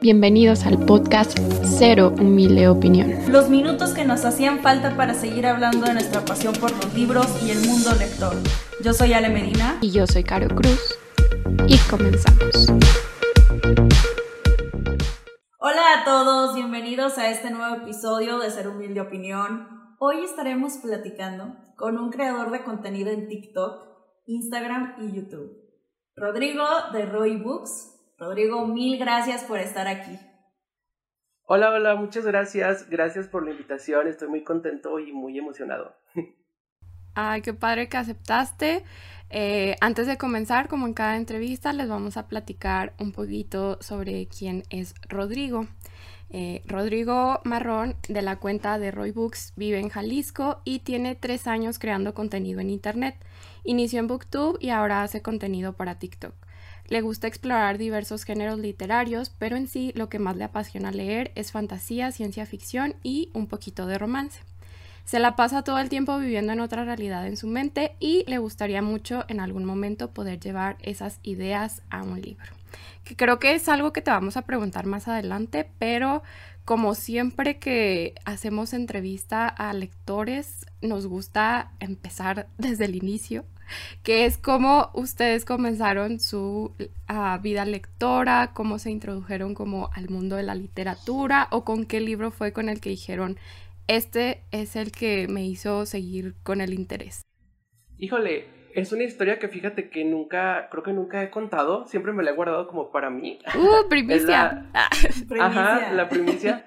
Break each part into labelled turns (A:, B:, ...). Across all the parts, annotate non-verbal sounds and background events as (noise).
A: Bienvenidos al podcast Cero Humilde Opinión.
B: Los minutos que nos hacían falta para seguir hablando de nuestra pasión por los libros y el mundo lector. Yo soy Ale Medina.
A: Y yo soy Caro Cruz. Y comenzamos.
B: Hola a todos, bienvenidos a este nuevo episodio de Ser Humilde Opinión. Hoy estaremos platicando con un creador de contenido en TikTok, Instagram y YouTube. Rodrigo de Roy Books Rodrigo, mil gracias por estar aquí.
C: Hola, hola, muchas gracias. Gracias por la invitación. Estoy muy contento y muy emocionado.
A: Ay, qué padre que aceptaste. Eh, antes de comenzar, como en cada entrevista, les vamos a platicar un poquito sobre quién es Rodrigo. Eh, Rodrigo Marrón, de la cuenta de Roy Books, vive en Jalisco y tiene tres años creando contenido en Internet. Inició en Booktube y ahora hace contenido para TikTok. Le gusta explorar diversos géneros literarios, pero en sí lo que más le apasiona leer es fantasía, ciencia ficción y un poquito de romance. Se la pasa todo el tiempo viviendo en otra realidad en su mente y le gustaría mucho en algún momento poder llevar esas ideas a un libro. Que creo que es algo que te vamos a preguntar más adelante, pero como siempre que hacemos entrevista a lectores, nos gusta empezar desde el inicio (laughs) que es cómo ustedes comenzaron su ah, vida lectora, cómo se introdujeron como al mundo de la literatura o con qué libro fue con el que dijeron, este es el que me hizo seguir con el interés.
C: Híjole, es una historia que fíjate que nunca, creo que nunca he contado, siempre me la he guardado como para mí.
A: ¡Uh, (laughs) primicia! (laughs)
C: Ajá, la primicia.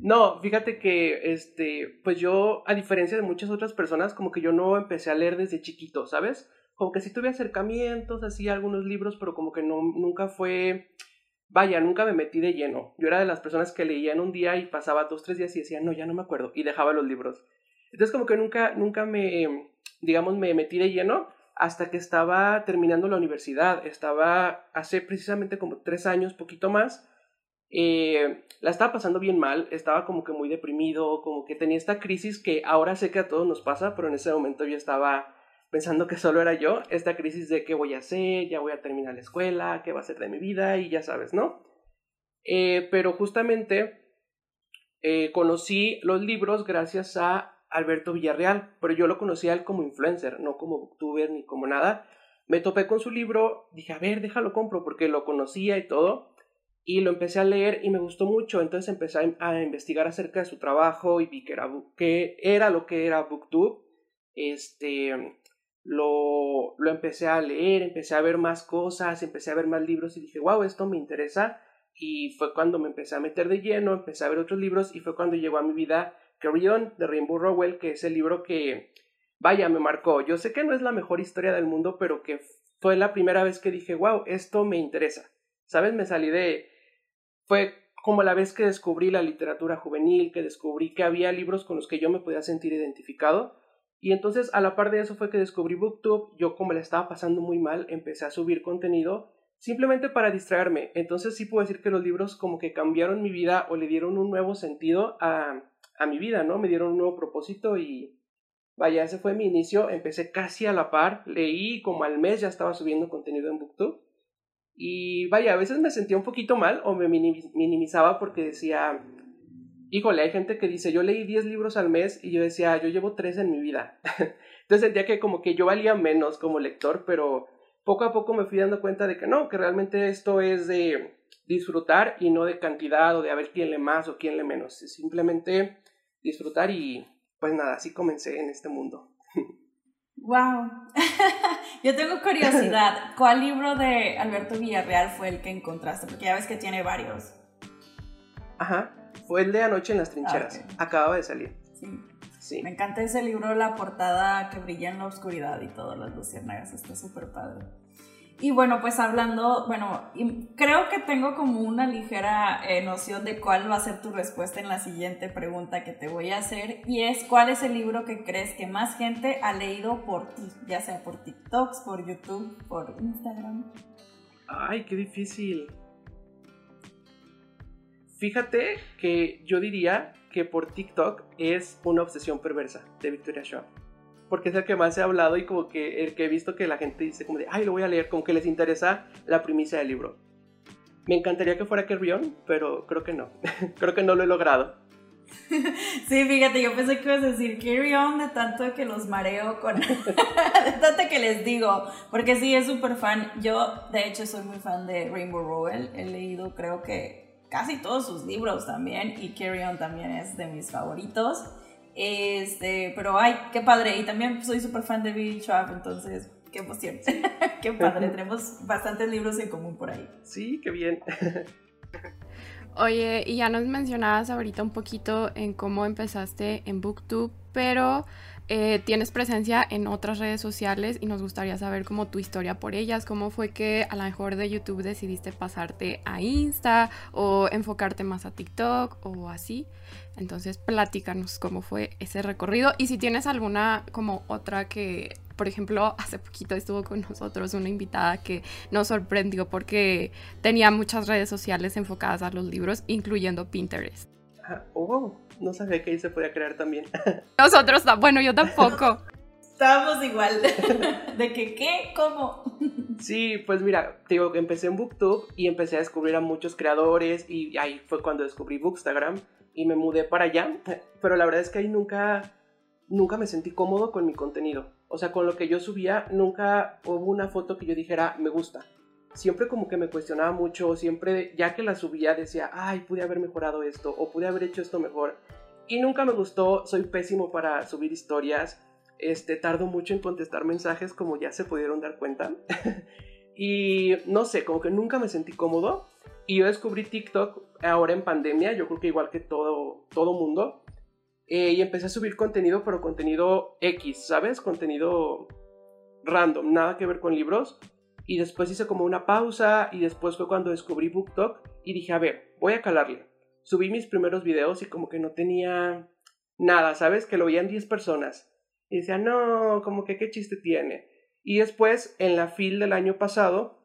C: No, fíjate que, este, pues yo, a diferencia de muchas otras personas, como que yo no empecé a leer desde chiquito, ¿sabes? Como que sí tuve acercamientos, así algunos libros, pero como que no, nunca fue, vaya, nunca me metí de lleno. Yo era de las personas que leía en un día y pasaba dos, tres días y decía, no, ya no me acuerdo, y dejaba los libros. Entonces como que nunca, nunca me, digamos, me metí de lleno hasta que estaba terminando la universidad. Estaba hace precisamente como tres años, poquito más, eh, la estaba pasando bien mal, estaba como que muy deprimido, como que tenía esta crisis que ahora sé que a todos nos pasa, pero en ese momento yo estaba pensando que solo era yo, esta crisis de qué voy a hacer, ya voy a terminar la escuela, qué va a ser de mi vida y ya sabes, ¿no? Eh, pero justamente eh, conocí los libros gracias a Alberto Villarreal, pero yo lo conocía él como influencer, no como booktuber ni como nada. Me topé con su libro, dije, a ver, déjalo compro porque lo conocía y todo y lo empecé a leer y me gustó mucho, entonces empecé a, investigar acerca de su trabajo y vi que era, que era lo que era Booktube, este, lo, lo empecé a leer, empecé a ver más cosas, empecé a ver más libros y dije, wow, esto me interesa y fue cuando me empecé a meter de lleno, empecé a ver otros libros y fue cuando llegó a mi vida Carry de Rainbow Rowell, que es el libro que, vaya, me marcó. Yo sé que no es la mejor historia del mundo, pero que fue la primera vez que dije, wow, esto me interesa. ¿Sabes? Me salí de, fue como la vez que descubrí la literatura juvenil, que descubrí que había libros con los que yo me podía sentir identificado. Y entonces a la par de eso fue que descubrí Booktube, yo como le estaba pasando muy mal, empecé a subir contenido simplemente para distraerme. Entonces sí puedo decir que los libros como que cambiaron mi vida o le dieron un nuevo sentido a, a mi vida, ¿no? Me dieron un nuevo propósito y vaya, ese fue mi inicio. Empecé casi a la par, leí como al mes ya estaba subiendo contenido en Booktube y vaya, a veces me sentía un poquito mal o me minimizaba porque decía, híjole, hay gente que dice, yo leí 10 libros al mes y yo decía, yo llevo 3 en mi vida. (laughs) Entonces sentía que como que yo valía menos como lector, pero poco a poco me fui dando cuenta de que no, que realmente esto es de disfrutar y no de cantidad o de a ver quién lee más o quién lee menos. Es simplemente disfrutar y pues nada, así comencé en este mundo. (laughs)
B: Wow. Yo tengo curiosidad. (laughs) ¿Cuál libro de Alberto Villarreal fue el que encontraste? Porque ya ves que tiene varios.
C: Ajá. Fue el de Anoche en las trincheras. Acababa de salir.
B: Sí. Sí. Me encanta ese libro, la portada que brilla en la oscuridad y todas las luciérnagas. Está súper padre. Y bueno, pues hablando, bueno, creo que tengo como una ligera eh, noción de cuál va a ser tu respuesta en la siguiente pregunta que te voy a hacer y es cuál es el libro que crees que más gente ha leído por ti, ya sea por TikToks, por YouTube, por Instagram.
C: Ay, qué difícil. Fíjate que yo diría que por TikTok es una obsesión perversa de Victoria Shaw porque es el que más he hablado y como que el que he visto que la gente dice como de, ay, lo voy a leer, como que les interesa la primicia del libro. Me encantaría que fuera Carrion, pero creo que no. (laughs) creo que no lo he logrado.
B: Sí, fíjate, yo pensé que ibas a decir carry on de tanto que los mareo con. (laughs) de tanto que les digo. Porque sí, es súper fan. Yo, de hecho, soy muy fan de Rainbow Rowell. He leído, creo que casi todos sus libros también. Y Carry On también es de mis favoritos. Este, pero ay, qué padre. Y también soy súper fan de Billy Trapp, entonces qué emoción. (laughs) qué padre. (laughs) Tenemos bastantes libros en común por ahí.
C: Sí, qué bien. (laughs)
A: Oye, y ya nos mencionabas ahorita un poquito en cómo empezaste en Booktube, pero eh, tienes presencia en otras redes sociales y nos gustaría saber cómo tu historia por ellas, cómo fue que a lo mejor de YouTube decidiste pasarte a Insta o enfocarte más a TikTok o así. Entonces, platícanos cómo fue ese recorrido y si tienes alguna como otra que por ejemplo, (laughs) hace poquito estuvo con nosotros una invitada que nos sorprendió porque tenía muchas redes sociales enfocadas a los libros, incluyendo Pinterest.
C: Ah, oh, no sabía que ahí se podía crear también. (laughs)
A: Nosotros, bueno, yo tampoco.
B: Estábamos igual. ¿De que qué? ¿Cómo?
C: Sí, pues mira, te digo que empecé en Booktube y empecé a descubrir a muchos creadores y ahí fue cuando descubrí Bookstagram y me mudé para allá. Pero la verdad es que ahí nunca, nunca me sentí cómodo con mi contenido. O sea, con lo que yo subía, nunca hubo una foto que yo dijera, me gusta. Siempre como que me cuestionaba mucho, siempre ya que la subía decía, ay, pude haber mejorado esto o pude haber hecho esto mejor. Y nunca me gustó, soy pésimo para subir historias, este, tardo mucho en contestar mensajes como ya se pudieron dar cuenta. (laughs) y no sé, como que nunca me sentí cómodo. Y yo descubrí TikTok ahora en pandemia, yo creo que igual que todo, todo mundo. Eh, y empecé a subir contenido, pero contenido X, ¿sabes? Contenido random, nada que ver con libros. Y después hice como una pausa y después fue cuando descubrí BookTok y dije, a ver, voy a calarle. Subí mis primeros videos y como que no tenía nada, ¿sabes? Que lo veían 10 personas. Y decía, no, como que qué chiste tiene. Y después, en la fil del año pasado,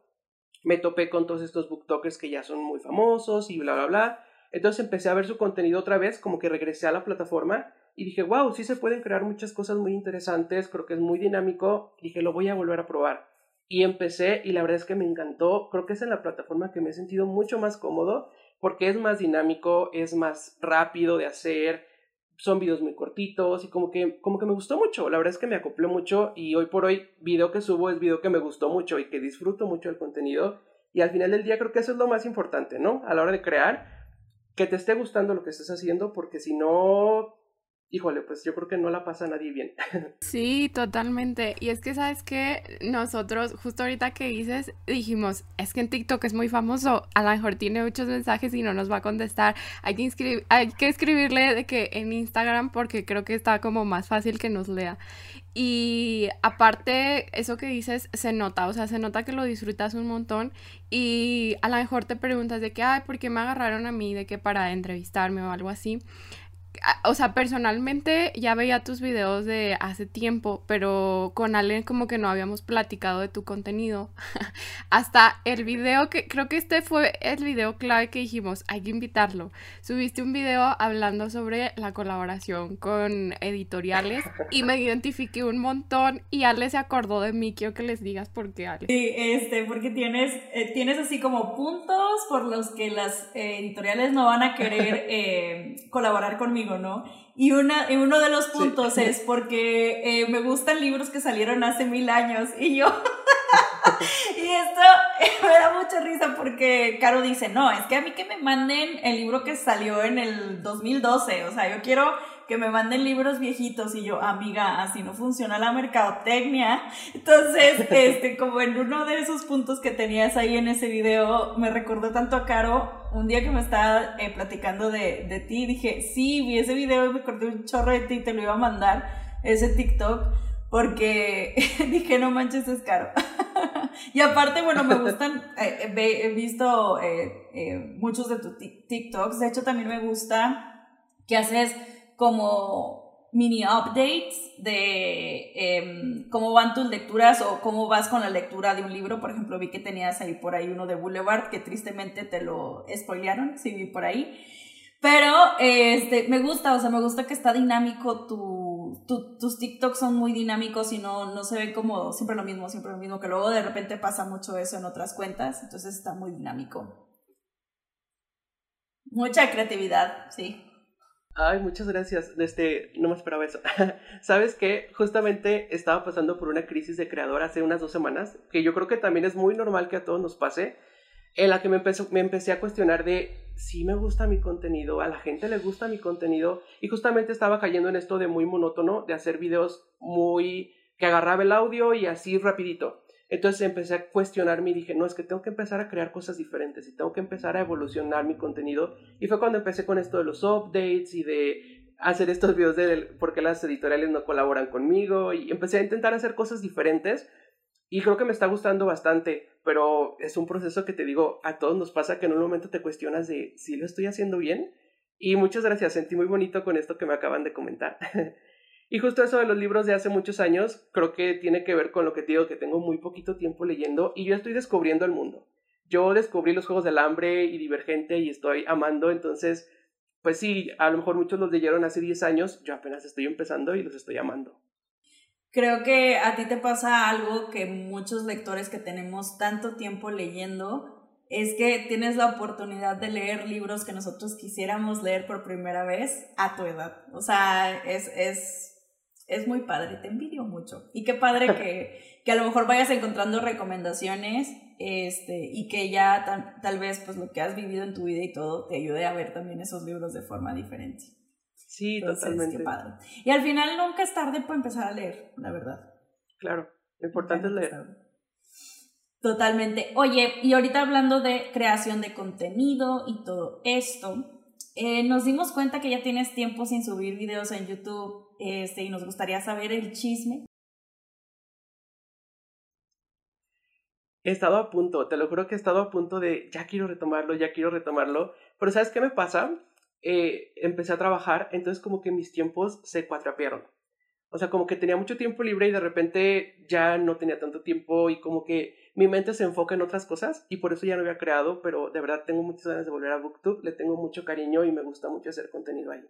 C: me topé con todos estos booktokers que ya son muy famosos y bla, bla, bla. Entonces empecé a ver su contenido otra vez, como que regresé a la plataforma y dije, wow, sí se pueden crear muchas cosas muy interesantes, creo que es muy dinámico, dije, lo voy a volver a probar. Y empecé y la verdad es que me encantó, creo que es en la plataforma que me he sentido mucho más cómodo porque es más dinámico, es más rápido de hacer, son videos muy cortitos y como que, como que me gustó mucho, la verdad es que me acoplé mucho y hoy por hoy video que subo es video que me gustó mucho y que disfruto mucho el contenido. Y al final del día creo que eso es lo más importante, ¿no? A la hora de crear, que te esté gustando lo que estés haciendo, porque si no, híjole, pues yo creo que no la pasa a nadie bien. (laughs)
A: Sí, totalmente. Y es que, ¿sabes que Nosotros, justo ahorita que dices, dijimos, es que en TikTok es muy famoso, a lo mejor tiene muchos mensajes y no nos va a contestar. Hay que, hay que escribirle de que en Instagram porque creo que está como más fácil que nos lea. Y aparte, eso que dices se nota, o sea, se nota que lo disfrutas un montón y a lo mejor te preguntas de que, ay, ¿por qué me agarraron a mí de que para entrevistarme o algo así? O sea, personalmente ya veía tus videos de hace tiempo, pero con Ale como que no habíamos platicado de tu contenido. (laughs) Hasta el video que creo que este fue el video clave que dijimos, hay que invitarlo. Subiste un video hablando sobre la colaboración con editoriales y me identifiqué un montón y Ale se acordó de mí. Quiero que les digas por qué, Ale.
B: Sí, este, porque tienes, eh, tienes así como puntos por los que las eh, editoriales no van a querer (laughs) eh, colaborar conmigo ¿no? Y, una, y uno de los puntos es (laughs) porque eh, me gustan libros que salieron hace mil años y yo... (laughs) y esto (laughs) me da mucha risa porque Caro dice, no, es que a mí que me manden el libro que salió en el 2012, o sea, yo quiero que me manden libros viejitos y yo, amiga, así no funciona la mercadotecnia. Entonces, (laughs) este, como en uno de esos puntos que tenías ahí en ese video, me recordó tanto a Caro, un día que me estaba eh, platicando de, de ti, dije, sí, vi ese video y me acordé un chorro de ti y te lo iba a mandar, ese TikTok, porque (laughs) dije, no manches, es caro. (laughs) y aparte, bueno, me gustan, eh, he visto eh, muchos de tus TikToks, de hecho también me gusta que haces como mini updates de em, cómo van tus lecturas o cómo vas con la lectura de un libro. Por ejemplo, vi que tenías ahí por ahí uno de Boulevard que tristemente te lo spoilearon, sí vi por ahí. Pero este, me gusta, o sea, me gusta que está dinámico, tu, tus TikToks son muy dinámicos y no, no se ve como siempre lo mismo, siempre lo mismo, que luego de repente pasa mucho eso en otras cuentas, entonces está muy dinámico. Mucha creatividad, sí.
C: Ay, muchas gracias. Este, no me esperaba eso. (laughs) Sabes que justamente estaba pasando por una crisis de creador hace unas dos semanas, que yo creo que también es muy normal que a todos nos pase, en la que me, empezó, me empecé a cuestionar de si me gusta mi contenido, a la gente le gusta mi contenido, y justamente estaba cayendo en esto de muy monótono, de hacer videos muy que agarraba el audio y así rapidito. Entonces empecé a cuestionarme y dije, no, es que tengo que empezar a crear cosas diferentes y tengo que empezar a evolucionar mi contenido. Y fue cuando empecé con esto de los updates y de hacer estos videos de por qué las editoriales no colaboran conmigo y empecé a intentar hacer cosas diferentes y creo que me está gustando bastante, pero es un proceso que te digo, a todos nos pasa que en un momento te cuestionas de si lo estoy haciendo bien. Y muchas gracias, sentí muy bonito con esto que me acaban de comentar. (laughs) Y justo eso de los libros de hace muchos años, creo que tiene que ver con lo que te digo, que tengo muy poquito tiempo leyendo y yo estoy descubriendo el mundo. Yo descubrí los Juegos del Hambre y Divergente y estoy amando, entonces, pues sí, a lo mejor muchos los leyeron hace 10 años, yo apenas estoy empezando y los estoy amando.
B: Creo que a ti te pasa algo que muchos lectores que tenemos tanto tiempo leyendo, es que tienes la oportunidad de leer libros que nosotros quisiéramos leer por primera vez a tu edad. O sea, es, es es muy padre, te envidio mucho. Y qué padre que, que a lo mejor vayas encontrando recomendaciones este, y que ya tal vez pues lo que has vivido en tu vida y todo te ayude a ver también esos libros de forma diferente.
C: Sí, totalmente.
B: Qué padre. Y al final nunca es tarde para empezar a leer, la verdad.
C: Claro, lo importante es leer.
B: Totalmente. Oye, y ahorita hablando de creación de contenido y todo esto, eh, nos dimos cuenta que ya tienes tiempo sin subir videos en YouTube este, y nos gustaría saber el chisme.
C: He estado a punto, te lo juro que he estado a punto de ya quiero retomarlo, ya quiero retomarlo, pero ¿sabes qué me pasa? Eh, empecé a trabajar, entonces como que mis tiempos se cuatrapearon. O sea, como que tenía mucho tiempo libre y de repente ya no tenía tanto tiempo y como que mi mente se enfoca en otras cosas y por eso ya no había creado, pero de verdad tengo muchas ganas de volver a BookTube, le tengo mucho cariño y me gusta mucho hacer contenido ahí.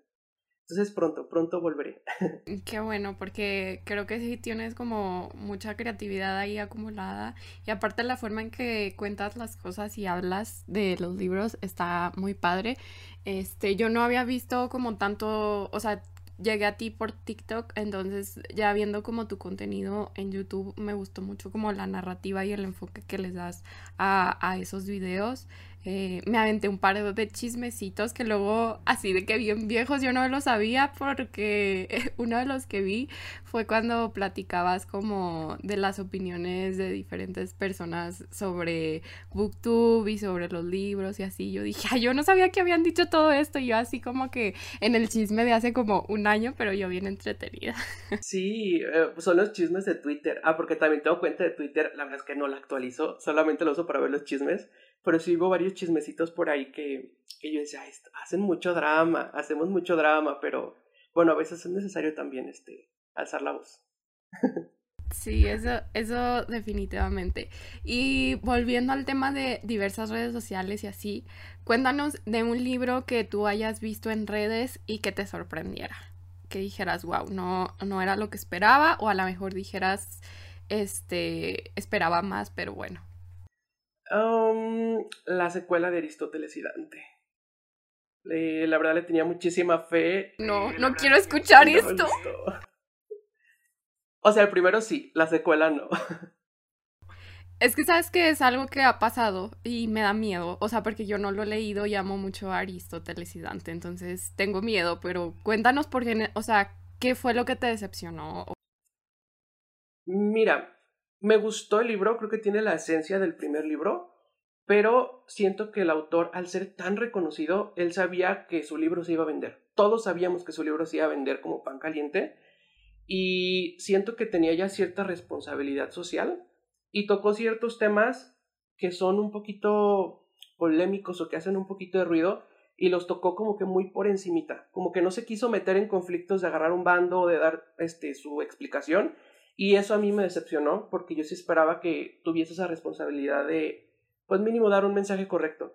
C: Entonces pronto, pronto volveré. (laughs)
A: Qué bueno, porque creo que sí tienes como mucha creatividad ahí acumulada y aparte la forma en que cuentas las cosas y hablas de los libros está muy padre. Este, yo no había visto como tanto, o sea, llegué a ti por TikTok, entonces ya viendo como tu contenido en YouTube me gustó mucho como la narrativa y el enfoque que les das a, a esos videos. Eh, me aventé un par de chismecitos que luego, así de que bien viejos, yo no lo sabía porque (laughs) uno de los que vi fue cuando platicabas como de las opiniones de diferentes personas sobre Booktube y sobre los libros y así. Yo dije, yo no sabía que habían dicho todo esto. Y yo así como que en el chisme de hace como un año, pero yo bien entretenida. (laughs)
C: Sí, eh, son los chismes de Twitter. Ah, porque también tengo cuenta de Twitter, la verdad es que no la actualizo, solamente lo uso para ver los chismes pero sí hubo varios chismecitos por ahí que, que yo decía, hacen mucho drama, hacemos mucho drama, pero bueno, a veces es necesario también este, alzar la voz.
A: Sí, eso, eso definitivamente. Y volviendo al tema de diversas redes sociales y así, cuéntanos de un libro que tú hayas visto en redes y que te sorprendiera. Que dijeras, wow, no, no era lo que esperaba, o a lo mejor dijeras, este, esperaba más, pero bueno
C: la secuela de Aristóteles y Dante. la verdad le tenía muchísima fe.
A: No, no quiero escuchar esto.
C: O sea, el primero sí, la secuela no.
A: Es que sabes que es algo que ha pasado y me da miedo. O sea, porque yo no lo he leído y amo mucho a Aristóteles y Dante. Entonces tengo miedo, pero cuéntanos por qué, o sea, ¿qué fue lo que te decepcionó?
C: Mira, me gustó el libro, creo que tiene la esencia del primer libro, pero siento que el autor, al ser tan reconocido, él sabía que su libro se iba a vender. Todos sabíamos que su libro se iba a vender como pan caliente y siento que tenía ya cierta responsabilidad social y tocó ciertos temas que son un poquito polémicos o que hacen un poquito de ruido y los tocó como que muy por encimita, como que no se quiso meter en conflictos de agarrar un bando o de dar este su explicación, y eso a mí me decepcionó porque yo sí esperaba que tuviese esa responsabilidad de, pues mínimo, dar un mensaje correcto.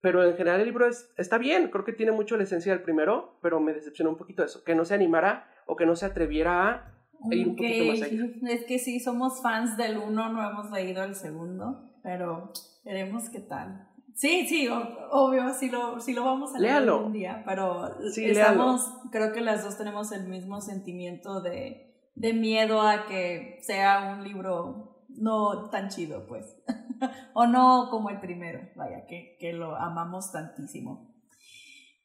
C: Pero en general el libro es, está bien, creo que tiene mucho la esencia del primero, pero me decepcionó un poquito eso, que no se animara o que no se atreviera a ir un poquito más allá. (laughs)
B: Es que sí, somos fans del uno, no hemos leído el segundo, pero veremos qué tal. Sí, sí, obvio, sí lo, sí lo vamos a leer un día, pero sí, estamos, creo que las dos tenemos el mismo sentimiento de, de miedo a que sea un libro no tan chido, pues, (laughs) o no como el primero, vaya, que, que lo amamos tantísimo.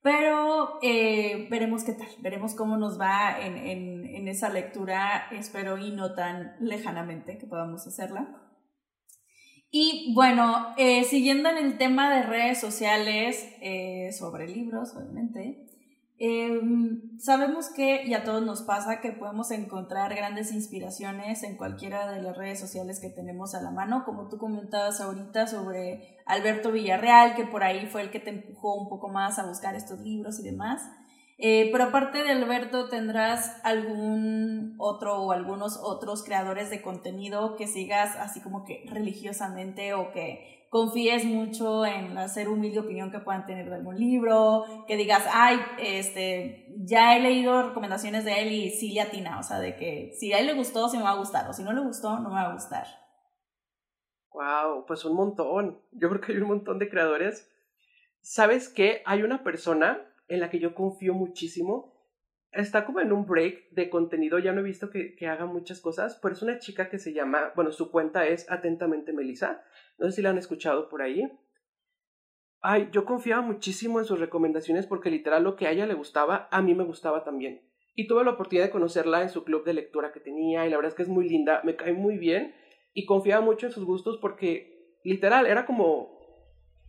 B: Pero eh, veremos qué tal, veremos cómo nos va en, en, en esa lectura, espero y no tan lejanamente que podamos hacerla. Y bueno, eh, siguiendo en el tema de redes sociales, eh, sobre libros, obviamente, em, sabemos que, y a todos nos pasa, que podemos encontrar grandes inspiraciones en cualquiera de las redes sociales que tenemos a la mano, como tú comentabas ahorita sobre Alberto Villarreal, que por ahí fue el que te empujó un poco más a buscar estos libros y demás. Eh, pero aparte de Alberto, ¿tendrás algún otro o algunos otros creadores de contenido que sigas así como que religiosamente o que confíes mucho en hacer humilde opinión que puedan tener de algún libro, que digas, ay, este, ya he leído recomendaciones de él y sí le atina, o sea, de que si a él le gustó, sí me va a gustar, o si no le gustó, no me va a gustar.
C: Wow, pues un montón. Yo creo que hay un montón de creadores. ¿Sabes qué? Hay una persona en la que yo confío muchísimo. Está como en un break de contenido, ya no he visto que, haga muchas cosas, pero es una chica que se llama, bueno, su cuenta es Atentamente Melissa, no sé si la han escuchado por ahí. Ay, yo confiaba muchísimo en sus recomendaciones porque literal lo que a ella le gustaba, a mí me gustaba también. Y tuve la oportunidad de conocerla en su club de lectura que tenía y la verdad es que es muy linda, me cae muy bien y confiaba mucho en sus gustos porque literal era como,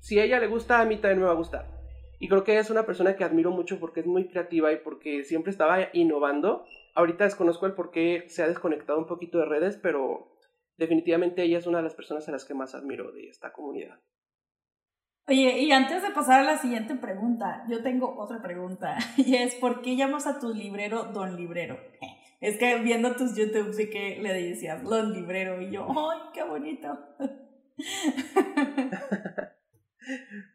C: si ella le gusta, a mí también me va a gustar. Y creo que es una persona que admiro mucho porque es muy creativa y porque siempre estaba innovando. Ahorita desconozco el por qué se ha desconectado un poquito de redes, pero definitivamente ella es una de las personas a las que más admiro de esta comunidad.
B: Oye, y antes de pasar a la siguiente pregunta, yo tengo otra pregunta, (laughs) y es, ¿por qué llamas a tu librero Don Librero? (laughs) Es que viendo tus YouTube sí que le decías Don Librero, y yo, ¡ay, qué bonito! (laughs)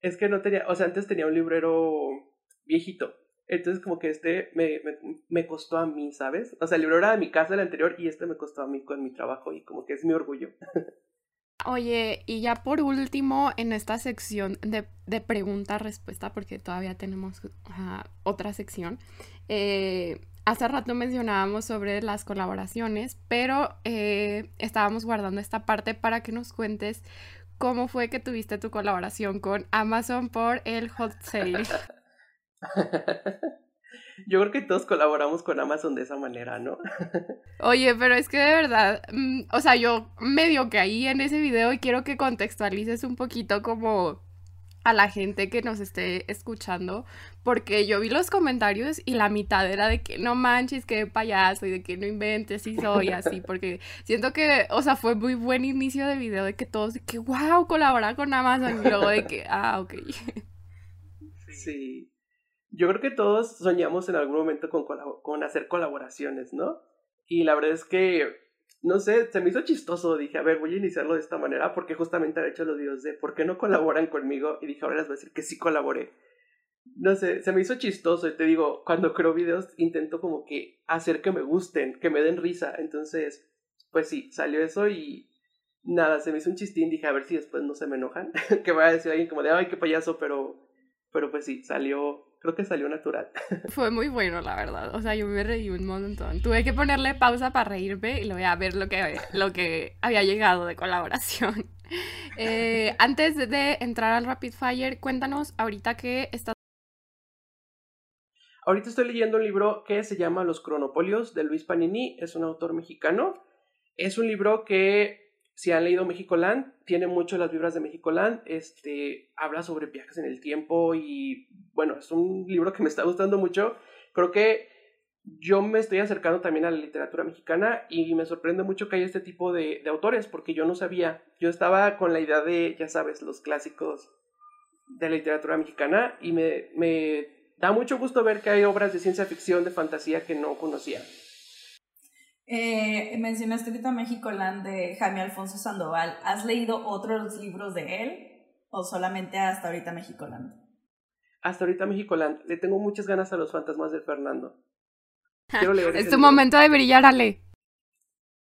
C: Es que no tenía, o sea, antes tenía un librero viejito. Entonces como que este me, me, costó a mí, ¿sabes? O sea, el libro era de mi casa, el anterior, y este me costó a mí con mi trabajo y como que es mi orgullo.
A: Oye, y ya por último, en esta sección de, de pregunta-respuesta, porque todavía tenemos otra sección, eh, hace rato mencionábamos sobre las colaboraciones, pero eh, estábamos guardando esta parte para que nos cuentes cómo fue que tuviste tu colaboración con Amazon por el hot sale. (laughs)
C: Yo creo que todos colaboramos con Amazon de esa manera, ¿no? (laughs)
A: Oye, pero es que de verdad, mm, o sea, yo medio caí en ese video y quiero que contextualices un poquito como a la gente que nos esté escuchando, porque yo vi los comentarios y la mitad era de que no manches, que payaso y de que no inventes y soy así, porque siento que, o sea, fue muy buen inicio de video de que todos de que wow, colaborar con Amazon y luego de que, (laughs) ah, ok.
C: Sí. Yo creo que todos soñamos en algún momento con, con hacer colaboraciones, ¿no? Y la verdad es que no sé, se me hizo chistoso. Dije, a ver, voy a iniciarlo de esta manera porque justamente han hecho los videos de ¿por qué no colaboran conmigo? Y dije, ahora les voy a decir que sí colaboré. No sé, se me hizo chistoso y te digo, cuando creo videos intento como que hacer que me gusten, que me den risa. Entonces, pues sí, salió eso y nada, se me hizo un chistín. Dije, a ver si después no se me enojan. (laughs) que vaya a decir alguien como de, ay, qué payaso, pero, pero pues sí, salió, creo que salió natural. (laughs)
A: Fue muy bueno, la verdad. O sea, yo me reí un montón. Tuve que ponerle pausa para reírme y lo voy a ver lo que, lo que había llegado de colaboración. (laughs) Eh, antes de entrar al Rapid Fire, cuéntanos ahorita que estás...
C: Ahorita estoy leyendo un libro que se llama Los Cronopolios de Luis Panini. Es un autor mexicano. Es un libro que si han leído Land, tiene mucho las vibras de Land. este, habla sobre viajes en el tiempo y bueno, es un libro que me está gustando mucho. Creo que yo me estoy acercando también a la literatura mexicana y me sorprende mucho que haya este tipo de, autores porque yo no sabía, yo estaba con la idea de, ya sabes, los clásicos de la literatura mexicana y me, me da mucho gusto ver que hay obras de ciencia ficción, de fantasía que no conocía.
B: Eh, mencionaste ahorita México Land de Jaime Alfonso Sandoval. ¿Has leído otros libros de él o solamente hasta ahorita México Land?
C: Hasta ahorita México Land. Le tengo muchas ganas a los fantasmas de Fernando.
A: Quiero leer es tu momento de brillar, Ale.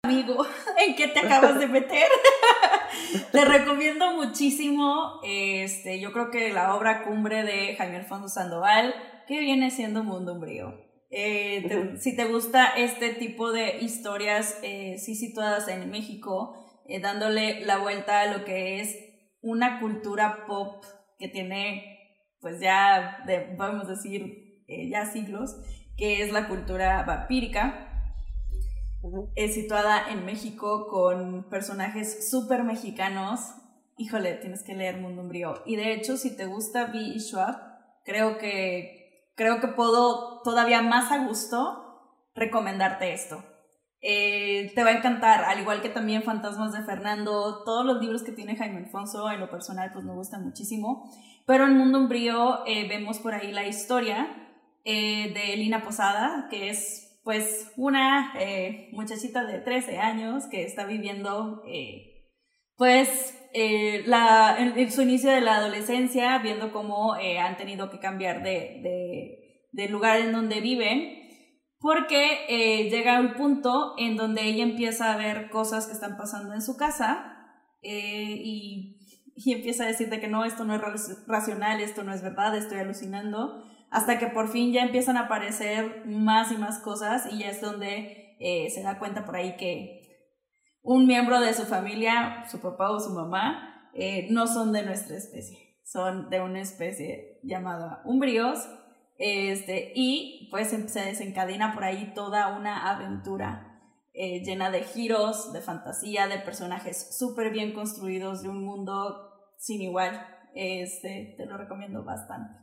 B: Amigo, (laughs) ¿en qué te acabas de meter? (laughs) Te recomiendo muchísimo, este, yo creo que la obra cumbre de Jaime Alfonso Sandoval, que viene siendo Mundo Umbrío. Eh, si te gusta este tipo de historias, eh, sí situadas en México, eh, dándole la vuelta a lo que es una cultura pop que tiene, pues ya, de, vamos a decir, ya siglos, que es la cultura vampírica. Es situada en México con personajes súper mexicanos. Híjole, tienes que leer Mundo Umbrío. Y de hecho, si te gusta B. Schwab, creo que, creo que puedo todavía más a gusto recomendarte esto. Eh, te va a encantar, al igual que también Fantasmas de Fernando, todos los libros que tiene Jaime Alfonso, en lo personal, pues me gustan muchísimo. Pero en Mundo Umbrío eh, vemos por ahí la historia eh, de Lina Posada, que es pues una muchachita de 13 años que está viviendo eh, pues la, en, su inicio de la adolescencia, viendo cómo han tenido que cambiar de, de, lugar en donde viven, porque llega un punto en donde ella empieza a ver cosas que están pasando en su casa y, y empieza a decir de que no, esto no es racional, esto no es verdad, estoy alucinando hasta que por fin ya empiezan a aparecer más y más cosas y ya es donde eh, se da cuenta por ahí que un miembro de su familia, su papá o su mamá, eh, no son de nuestra especie, son de una especie llamada umbríos, este, y pues se desencadena por ahí toda una aventura eh, llena de giros, de fantasía, de personajes súper bien construidos, de un mundo sin igual. Este, te lo recomiendo bastante.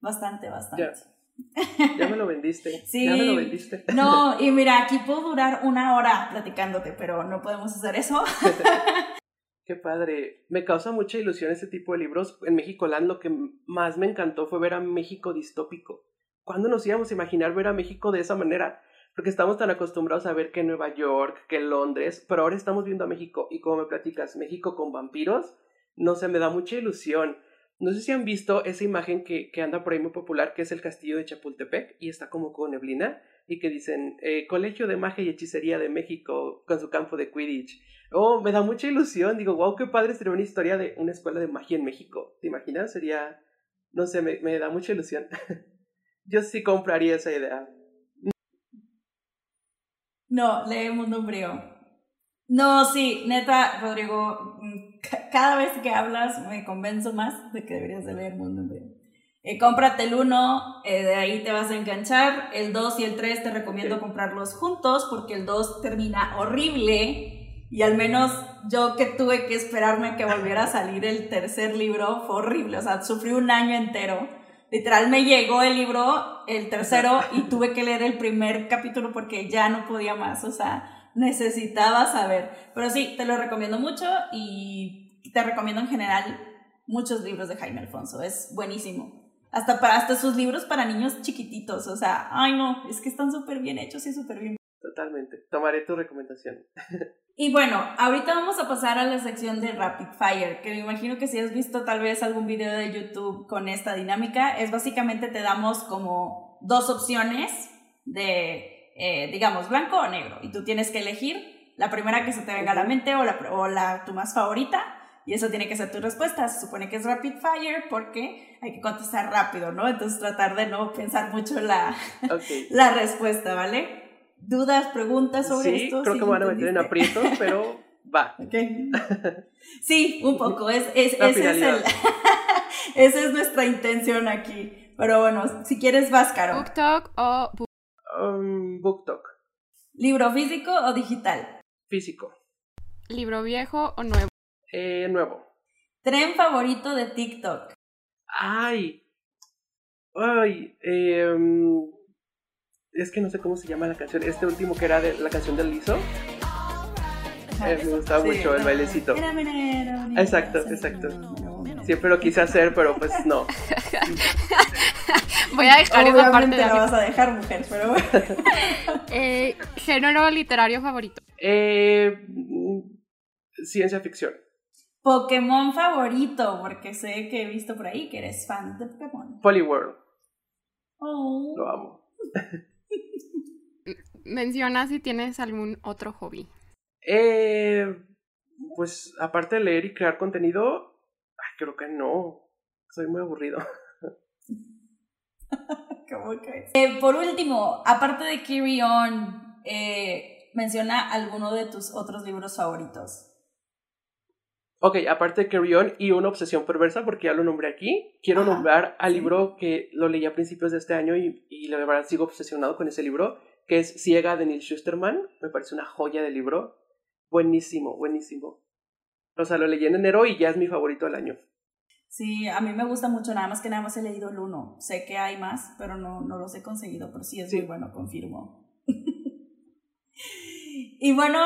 B: Bastante, bastante.
C: Ya. me lo vendiste. Sí. Ya me lo vendiste.
B: No, y mira, aquí puedo durar una hora platicándote, pero no podemos hacer eso. (laughs)
C: Qué padre. Me causa mucha ilusión este tipo de libros. En México Land lo que más me encantó fue ver a México distópico. ¿Cuándo nos íbamos a imaginar ver a México de esa manera? Porque estamos tan acostumbrados a ver que Nueva York, que Londres, pero ahora estamos viendo a México. Y como me platicas, México con vampiros, no sé, me da mucha ilusión. No sé si han visto esa imagen que, que, anda por ahí muy popular, que es el castillo de Chapultepec y está como con neblina y que dicen eh, Colegio de Magia y Hechicería de México con su campo de Quidditch. Oh, me da mucha ilusión. Digo, wow, qué padre sería una historia de una escuela de magia en México. ¿Te imaginas? Sería, no sé, me, me da mucha ilusión. (laughs) Yo sí compraría esa idea.
B: No, lee Mundo Umbrío. No, sí, neta, Rodrigo, mm, cada vez que hablas me convenzo más de que deberías de leer Mundo Umbrío. Eh, cómprate el 1, eh, de ahí te vas a enganchar. El 2 y el 3 te recomiendo comprarlos juntos porque el 2 termina horrible. Y al menos yo que tuve que esperarme que volviera a salir el tercer libro, fue horrible. O sea, sufrí un año entero. Literal me llegó el libro, el tercero, y tuve que leer el primer capítulo porque ya no podía más. O sea, necesitaba saber. Pero sí, te lo recomiendo mucho y te recomiendo en general muchos libros de Jaime Alfonso. Es buenísimo. Hasta, para, hasta sus libros para niños chiquititos. O sea, ay no, es que están súper bien hechos y súper bien.
C: Totalmente. Tomaré tu recomendación. (laughs)
B: Y bueno, ahorita vamos a pasar a la sección de Rapid Fire, que me imagino que si has visto tal vez algún video de YouTube con esta dinámica, es básicamente te damos como dos opciones de eh, digamos, blanco o negro, y tú tienes que elegir la primera que se te venga a la mente o la, o la tu más favorita, y eso tiene que ser tu respuesta. Se supone que es rapid fire porque hay que contestar rápido, ¿no? Entonces tratar de no pensar mucho la, (laughs) la respuesta, ¿vale? ¿Dudas, preguntas sobre esto?
C: Creo que me van a meter en aprietos, pero va. (laughs)
B: Sí, un poco. Es, es, ese es el, (laughs) esa es nuestra intención aquí. Pero bueno, si quieres, vas, Caro.
A: Book Talk o
C: Um, BookTok.
B: ¿Libro físico o digital?
C: Físico.
A: ¿Libro viejo o nuevo?
C: Eh, nuevo.
B: ¿Tren favorito de TikTok?
C: Ay. Ay. Em, es que no sé cómo se llama la canción. Este último que era de la canción del liso. Eh, me gustaba mucho el bailecito. exacto, exacto. Siempre lo quise hacer, pero pues no. (laughs)
A: Voy a dejar esa parte
B: de la vas a dejar, mujer, pero bueno. (laughs)
A: eh, género literario favorito.
C: Eh, ciencia ficción.
B: Pokémon favorito, porque sé que he visto por ahí que eres fan de Pokémon.
C: Poliworld.
B: Oh.
C: Lo amo. (laughs)
A: Menciona si tienes algún otro hobby.
C: Eh, Pues aparte de leer y crear contenido, creo que no. Soy muy aburrido. (laughs) (laughs)
B: ¿Cómo que? Eh, por último, aparte de Carry On, eh, menciona alguno de tus otros libros favoritos.
C: Ok, aparte de Carry On y Una Obsesión Perversa, porque ya lo nombré aquí, quiero nombrar al libro que lo leí a principios de este año y, y la verdad sigo obsesionado con ese libro, que es Ciega de Neil Schusterman. Me parece una joya de libro. Buenísimo, buenísimo. O sea, lo leí en enero y ya es mi favorito del año.
B: Sí, a mí me gusta mucho, nada más que nada más he leído el uno. Sé que hay más, pero no, no los he conseguido, pero sí es muy bueno, confirmo. (laughs) y bueno,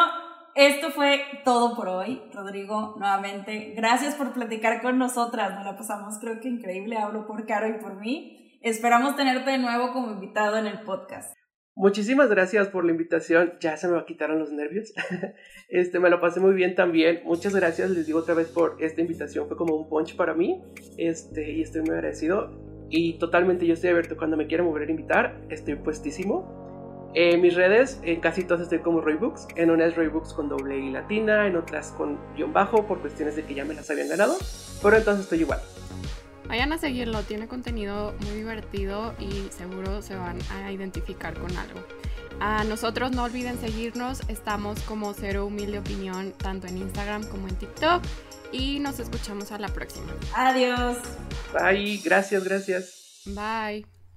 B: esto fue todo por hoy, Rodrigo, nuevamente. Gracias por platicar con nosotras, nos la pasamos creo que increíble, hablo por Caro y por mí. Esperamos tenerte de nuevo como invitado en el podcast.
C: Muchísimas gracias por la invitación. Ya se me quitaron los nervios. (laughs) Este, me lo pasé muy bien también. Muchas gracias, les digo otra vez por esta invitación. Fue como un punch para mí. Este, y estoy muy agradecido. Y totalmente yo estoy abierto cuando me quieran volver a invitar. Estoy puestísimo. En mis redes, en casi todas estoy como Roybooks. En una es Roybooks con doble y latina, en otras con guion bajo por cuestiones de que ya me las habían ganado. Pero entonces estoy igual.
A: Vayan a seguirlo, tiene contenido muy divertido y seguro se van a identificar con algo. A nosotros no olviden seguirnos, estamos como Cero Humilde Opinión tanto en Instagram como en TikTok y nos escuchamos a la próxima.
B: Adiós.
C: Bye, gracias, gracias.
A: Bye.